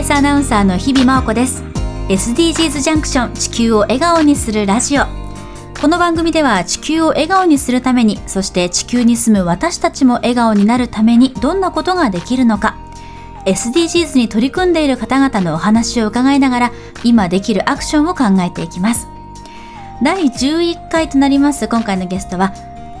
TBS アナウンサーの日々真央子です。SDGs ジャンクション地球を笑顔にするラジオ。この番組では地球を笑顔にするためにそして地球に住む私たちも笑顔になるためにどんなことができるのか。SDGs に取り組んでいる方々のお話を伺いながら今できるアクションを考えていきます。第11回となります今回のゲストは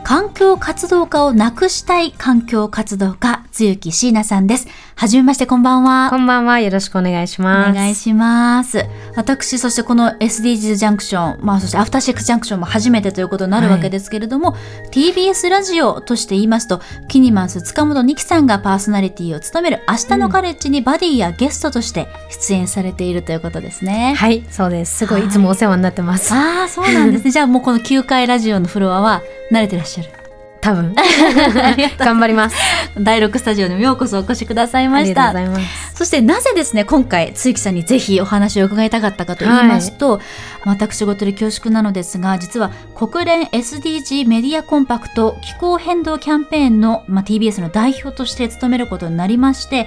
環境活動家をなくしたい環境活動家、露木椎名さんです。はじめまして、こんばんは。こんばんは。よろしくお願いします。お願いします。私、そしてこの SDGs ジャンクション、まあ、そしてアフターシックスジャンクションも初めてということになるわけですけれども、はい、TBS ラジオとして言いますと、キニマンス塚本二木さんがパーソナリティを務める明日のカレッジにバディやゲストとして出演されているということですね。はい、そうです。すごい、いつもお世話になってます。ああ、そうなんですね。じゃあもうこの9階ラジオのフロアは慣れてらっしゃる。多分。頑張ります。第6スタジオにもようこそお越しくださいました。そしてなぜですね今回露木さんにぜひお話を伺いたかったかと言いますと、はい、私事で恐縮なのですが実は国連 SDG メディアコンパクト気候変動キャンペーンの、まあ、TBS の代表として務めることになりまして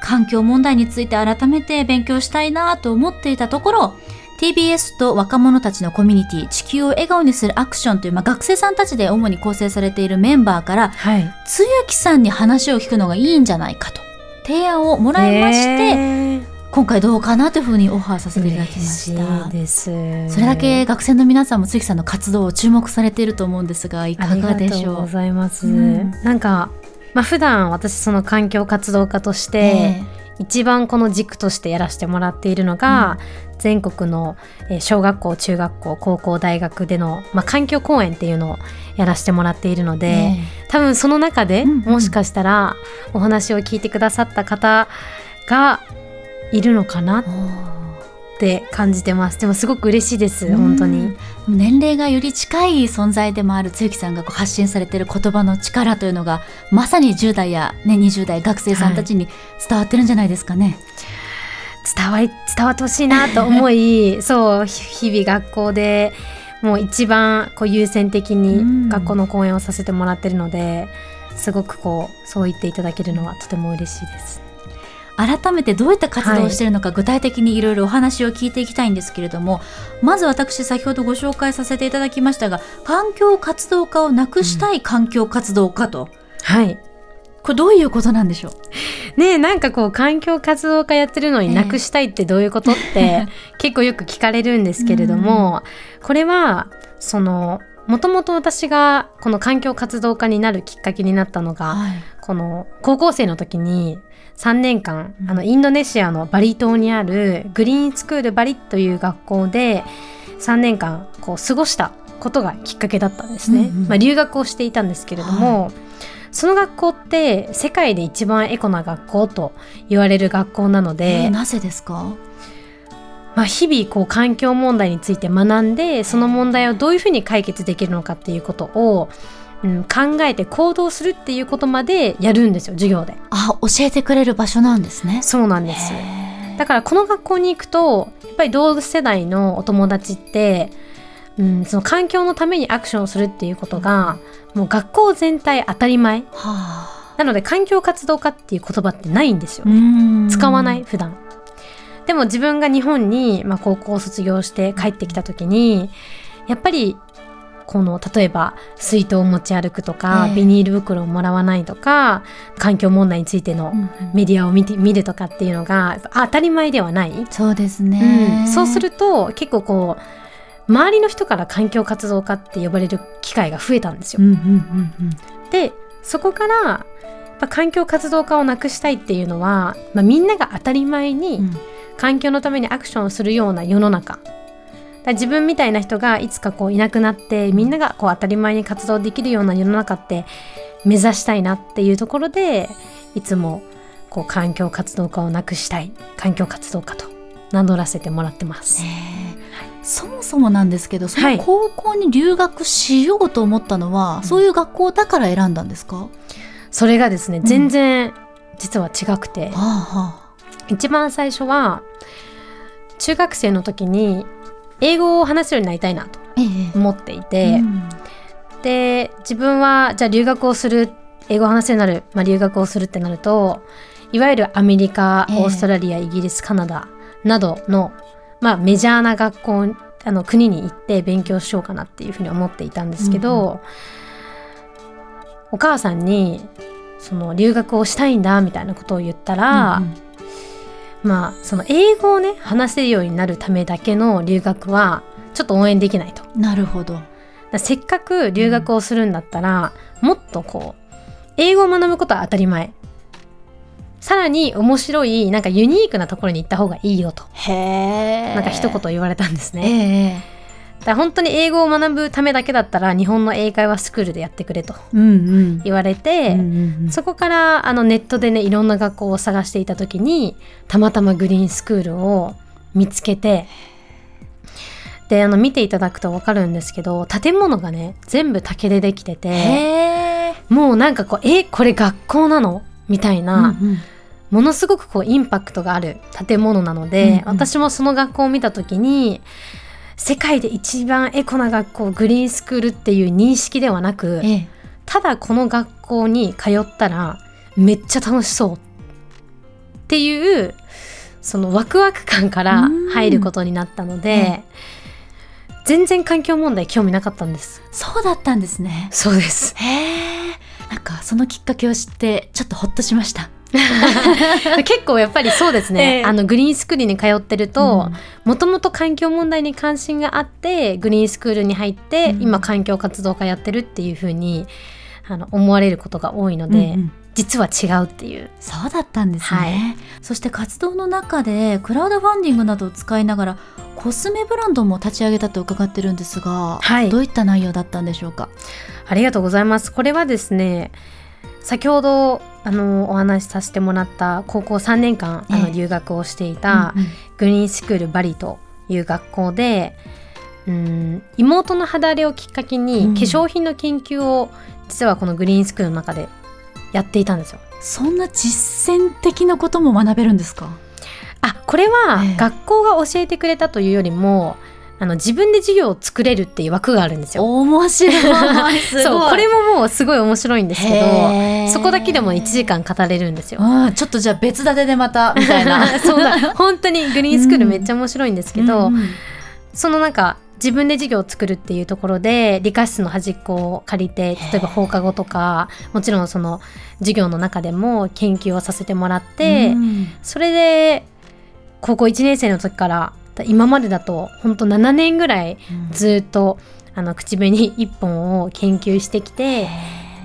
環境問題について改めて勉強したいなと思っていたところ TBS と若者たちのコミュニティ地球を笑顔にするアクションという、まあ、学生さんたちで主に構成されているメンバーから、はい、つゆきさんに話を聞くのがいいんじゃないかと。提案をもらいまして、今回どうかなというふうにオファーさせていただきました。です。それだけ学生の皆さんもつゆきさんの活動を注目されていると思うんですがいかがでしょう？ありがとうございます、うん、なんかまあ普段私その環境活動家として、一番この軸としてやらせてもらっているのが、全国の小学校中学校高校大学での、まあ、環境講演っていうのをやらせてもらっているので、多分その中で、もしかしたらお話を聞いてくださった方がいるのかなって感じてます。でもすごく嬉しいです本当に。年齢がより近い存在でもある露木さんがこう発信されている言葉の力というのがまさに10代や、ね、20代学生さんたちに伝わってるんじゃないですかね。はい伝わり伝わってほしいなと思い そう日々学校でもう一番こう優先的に学校の講演をさせてもらってるので、すごくこうそう言っていただけるのはとても嬉しいです。改めてどういった活動をしているのか、はい、具体的にいろいろお話を聞いていきたいんですけれどもまず私先ほどご紹介させていただきましたが環境活動家をなくしたい環境活動家と、うん、はい。これどういうことなんでしょう？ねなんかこう環境活動家やってるのになくしたいってどういうことって、結構よく聞かれるんですけれども、これはそのもともと私がこの環境活動家になるきっかけになったのが、はい、この高校生の時に3年間、あのインドネシアのバリ島にあるグリーンスクールバリという学校で3年間こう過ごしたことがきっかけだったんですね。うんうん、まあ、留学をしていたんですけれども、はい。その学校って世界で一番エコな学校と言われる学校なので、えー、なぜですか？まあ、日々こう環境問題について学んでその問題をどういうふうに解決できるのかっていうことを、うん、考えて行動するっていうことまでやるんですよ授業で。あ教えてくれる場所なんですね。そうなんです。だからこの学校に行くとやっぱり同世代のお友達ってうん、その環境のためにアクションをするっていうことが、もう学校全体当たり前、はあ、なので環境活動家っていう言葉ってないんですよ。使わない普段でも自分が日本に、まあ、高校を卒業して帰ってきた時にやっぱりこの例えば水筒を持ち歩くとか、えー、ビニール袋をもらわないとか環境問題についてのメディアを見て、見るとかっていうのが当たり前ではない。そうですね、うん、そうすると結構こう周りの人から環境活動家って呼ばれる機会が増えたんですよ。でそこから環境活動家をなくしたいっていうのは、まあ、みんなが当たり前に環境のためにアクションをするような世の中。自分みたいな人がいつかこういなくなってみんながこう当たり前に活動できるような世の中って目指したいなっていうところでいつもこう環境活動家をなくしたい。環境活動家と名乗らせてもらってます。そもそもなんですけどその高校に留学しようと思ったのは、はい、そういう学校だから選んだんですか？それがですね、全然実は違くて、はあはあ、一番最初は中学生の時に英語を話せるようになりたいなと思っていて、ええうん、で自分はじゃあ留学をする英語を話せるようになる、まあ、留学をするってなるといわゆるアメリカ、オーストラリア、イギリスカナダなどの、まあ、メジャーな学校あの国に行って勉強しようかなっていうふうに思っていたんですけど、うんうん、お母さんにその留学をしたいんだみたいなことを言ったら、うんうん、まあその英語をね話せるようになるためだけの留学はちょっと応援できないと。なるほど。せっかく留学をするんだったら、うん、もっとこう英語を学ぶことは当たり前。さらに面白いなんかユニークなところに行った方がいいよと。へなんか一言言われたんですね。だ本当に英語を学ぶためだけだったら日本の英会話スクールでやってくれと言われて、うんうん、そこからあのネットでねいろんな学校を探していた時にたまたまグリーンスクールを見つけてであの見ていただくと分かるんですけど建物がね全部竹でできててもうなんかこうえこれ学校なの？みたいな、うんうん、ものすごくこうインパクトがある建物なので、うんうん、私もその学校を見た時に世界で一番エコな学校グリーンスクールっていう認識ではなく、ええ、ただこの学校に通ったらめっちゃ楽しそうっていうそのワクワク感から入ることになったので、全然環境問題興味なかったんです。そうだったんですね。そうです。へえ。なんかそのきっかけを知ってちょっとほっとしました 結構やっぱりそうですね、えー、あのグリーンスクールに通ってるともともと環境問題に関心があってグリーンスクールに入って、うん、今環境活動家やってるっていうふうにあの思われることが多いので、うんうん、実は違うっていう。そうだったんですね、はい、そして活動の中でクラウドファンディングなどを使いながらコスメブランドも立ち上げたと伺ってるんですが、はい、どういった内容だったんでしょうか？ありがとうございます。これはですね先ほどあのお話しさせてもらった高校3年間あの留学をしていたグリーンスクールバリという学校で、うん、妹の肌荒れをきっかけに化粧品の研究を実はこのグリーンスクールの中でやっていたんですよ。そんな実践的なことも学べるんですか？あこれは学校が教えてくれたというよりも、あの自分で授業を作れるっていう枠があるんですよ。面白い。そうこれももうすごい面白いんですけどそこだけでも1時間語れるんですよ。ちょっとじゃあ別立てでまたみたいな。そうだ本当にグリーンスクールめっちゃ面白いんですけど、うん、そのなんか自分で授業を作るっていうところで理科室の端っこを借りて例えば放課後とかもちろんその授業の中でも研究をさせてもらって、うん、それで高校1年生の時から今までだと本当7年ぐらいずっと、うん、あの口紅1本を研究してきて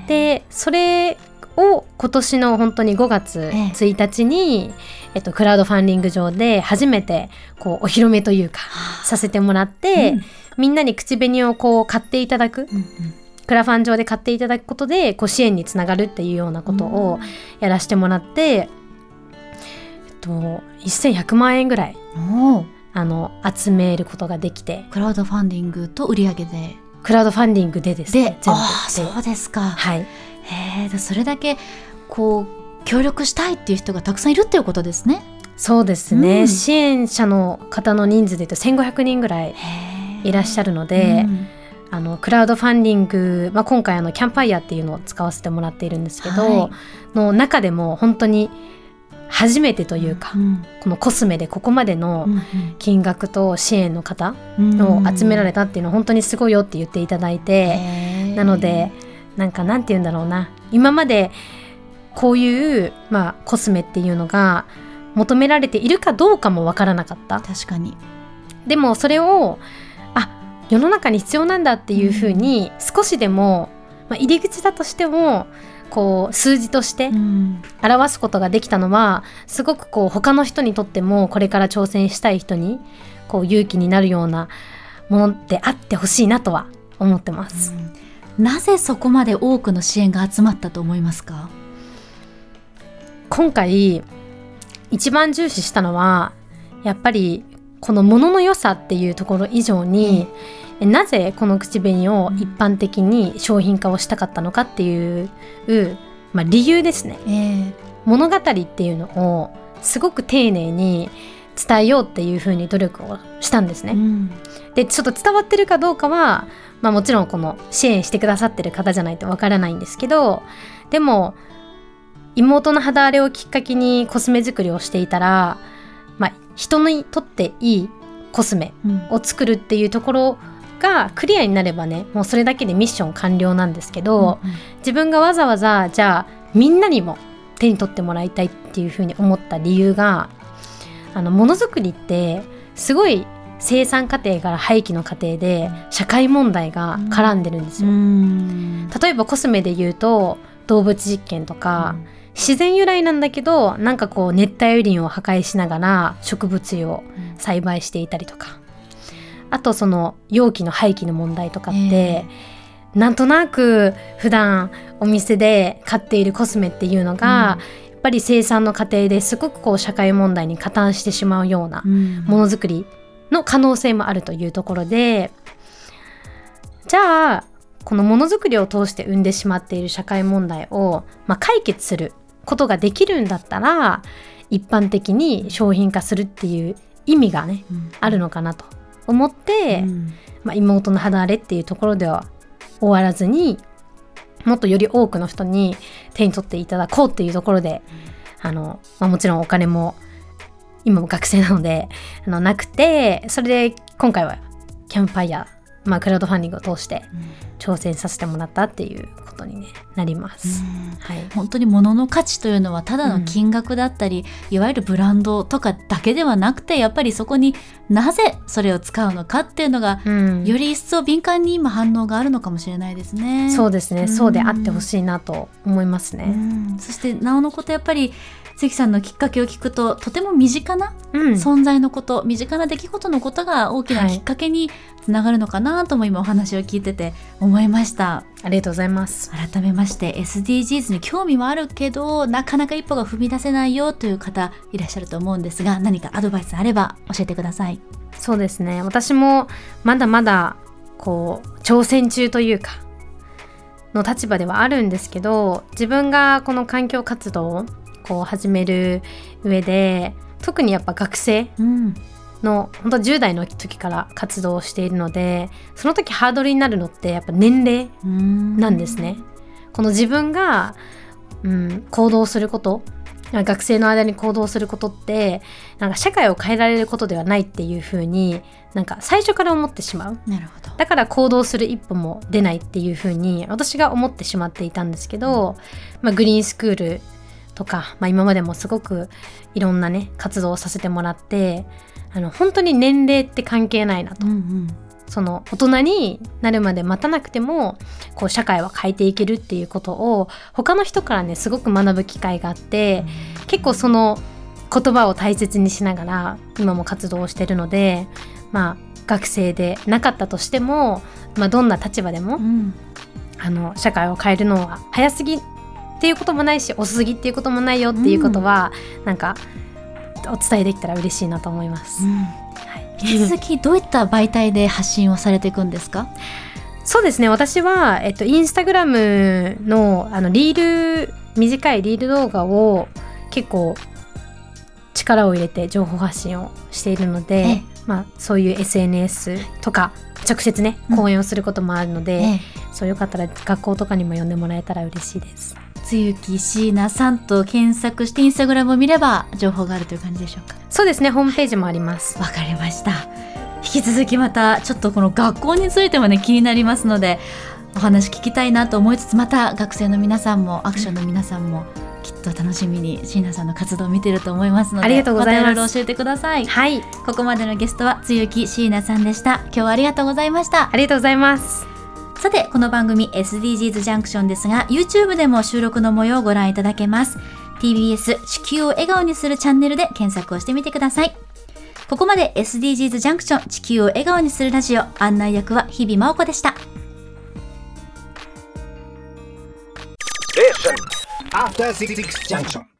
でそれを今年の本当に5月1日に、えっと、クラウドファンディング上で初めてこうお披露目というかさせてもらって、うん、みんなに口紅をこう買っていただく、うんうん、クラファン上で買っていただくことでこう支援につながるっていうようなことをやらせてもらって、えっと、1100万円ぐらいあの集めることができて。クラウドファンディングと売り上げで。クラウドファンディングでですね全部。あそうですか。はい。へえそれだけこう協力したいっていう人がたくさんいるっていうことですね。そうですね、うん、支援者の方の人数でいうと1500人ぐらいいらっしゃるので、うん、あのクラウドファンディング、まあ、今回あのキャンパイアっていうのを使わせてもらっているんですけど、はい、の中でも本当に初めてというか、うん、このコスメでここまでの金額と支援の方を集められたっていうのは本当にすごいよって言っていただいて、なのでなんかなんて言うんだろうな。今までこういう、まあ、コスメっていうのが求められているかどうかもわからなかった。確かに。でもそれをあ世の中に必要なんだっていうふうに少しでも、まあ、入り口だとしてもこう数字として表すことができたのはすごくこう他の人にとってもこれから挑戦したい人にこう勇気になるようなものであってほしいなとは思ってます、うん、なぜそこまで多くの支援が集まったと思いますか？今回一番重視したのはやっぱりこのものの良さっていうところ以上に、うんなぜこの口紅を一般的に商品化をしたかったのかっていう、まあ、理由ですね、えー、物語っていうのをすごく丁寧に伝えようっていうふうに努力をしたんですね。うん、でちょっと伝わってるかどうかは、まあ、もちろんこの支援してくださってる方じゃないとわからないんですけどでも妹の肌荒れをきっかけにコスメ作りをしていたら、まあ、人にとっていいコスメを作るっていうところがクリアになればねもうそれだけでミッション完了なんですけど、うんうん、自分がわざわざじゃあみんなにも手に取ってもらいたいっていうふうに思った理由があのものづくりってすごい生産過程から廃棄の過程で社会問題が絡んでるんですよ。例えばコスメで言うと動物実験とか、うん。自然由来なんだけどなんかこう熱帯雨林を破壊しながら植物油を栽培していたりとか、あとその容器の廃棄の問題とかって、えー、なんとなく普段お店で買っているコスメっていうのが、うん、やっぱり生産の過程ですごくこう社会問題に加担してしまうようなものづくりの可能性もあるというところでじゃあこのものづくりを通して生んでしまっている社会問題を、まあ、解決することができるんだったら一般的に商品化するっていう意味がね、うん、あるのかなと思って、うん、まあ、妹の肌荒れっていうところでは終わらずにもっとより多くの人に手に取っていただこうっていうところで、あのまあ、もちろんお金も今も学生なのであのなくてそれで今回はキャンパイアまあ、クラウドファンディングを通して挑戦させてもらったっていうことに、ね、なります、はい、本当に物の価値というのはただの金額だったり、うん、いわゆるブランドとかだけではなくてやっぱりそこになぜそれを使うのかっていうのが、うん、より一層敏感に今反応があるのかもしれないですね。そうですね、うん、そうであってほしいなと思いますね。そしてなおのことやっぱり関さんのきっかけを聞くととても身近な存在のこと、うん、身近な出来事のことが大きなきっかけにつながるのかなとも今お話を聞いてて思いました。ありがとうございます。改めまして SDGs に興味はあるけどなかなか一歩が踏み出せないよという方いらっしゃると思うんですが何かアドバイスあれば教えてください。そうですね。私もまだまだこう挑戦中というかの立場ではあるんですけど自分がこの環境活動こう始める上で特にやっぱ学生の、うん、本当10代の時から活動しているのでその時ハードルになるのってやっぱ年齢なんですね。この自分が、うん、行動すること学生の間に行動することってなんか社会を変えられることではないっていう風になんか最初から思ってしまう。なるほど。だから行動する一歩も出ないっていう風に私が思ってしまっていたんですけど、まあ、グリーンスクールとか、まあ、今までもすごくいろんなね活動をさせてもらってあの本当に年齢って関係ないなと、うんうん、その大人になるまで待たなくてもこう社会は変えていけるっていうことを他の人からねすごく学ぶ機会があって、うん、結構その言葉を大切にしながら今も活動をしてるのでまあ学生でなかったとしても、まあ、どんな立場でも、うん、あの社会を変えるのは早すぎっていうこともないし遅すぎっていうこともないよっていうことは、うん、なんかお伝えできたら嬉しいなと思います、うん。はい、引き続きどういった媒体で発信をされていくんですか？そうですね。私は、えっと、インスタグラムのあのリール短いリール動画を結構力を入れて情報発信をしているので、まあ、そういう SNS とか直接ね講演をすることもあるので、うん、そうよかったら学校とかにも呼んでもらえたら嬉しいです。つゆき椎名さんと検索してインスタグラムを見れば情報があるという感じでしょうか？そうですねホームページもあります。わかりました。引き続きまたちょっとこの学校についてもね気になりますのでお話聞きたいなと思いつつまた学生の皆さんもアクションの皆さんも、きっと楽しみに椎名さんの活動を見てると思いますのでありがとうございます、ま、教えてください。はい。ここまでのゲストはつゆき椎名さんでした。今日はありがとうございました。ありがとうございますさてこの番組 SDGs ジャンクションですが YouTube でも収録の模様をご覧いただけます。TBS 地球を笑顔にするチャンネルで検索をしてみてください。ここまで SDGs ジャンクション地球を笑顔にするラジオ案内役は日々真央子でした。After 66 junction.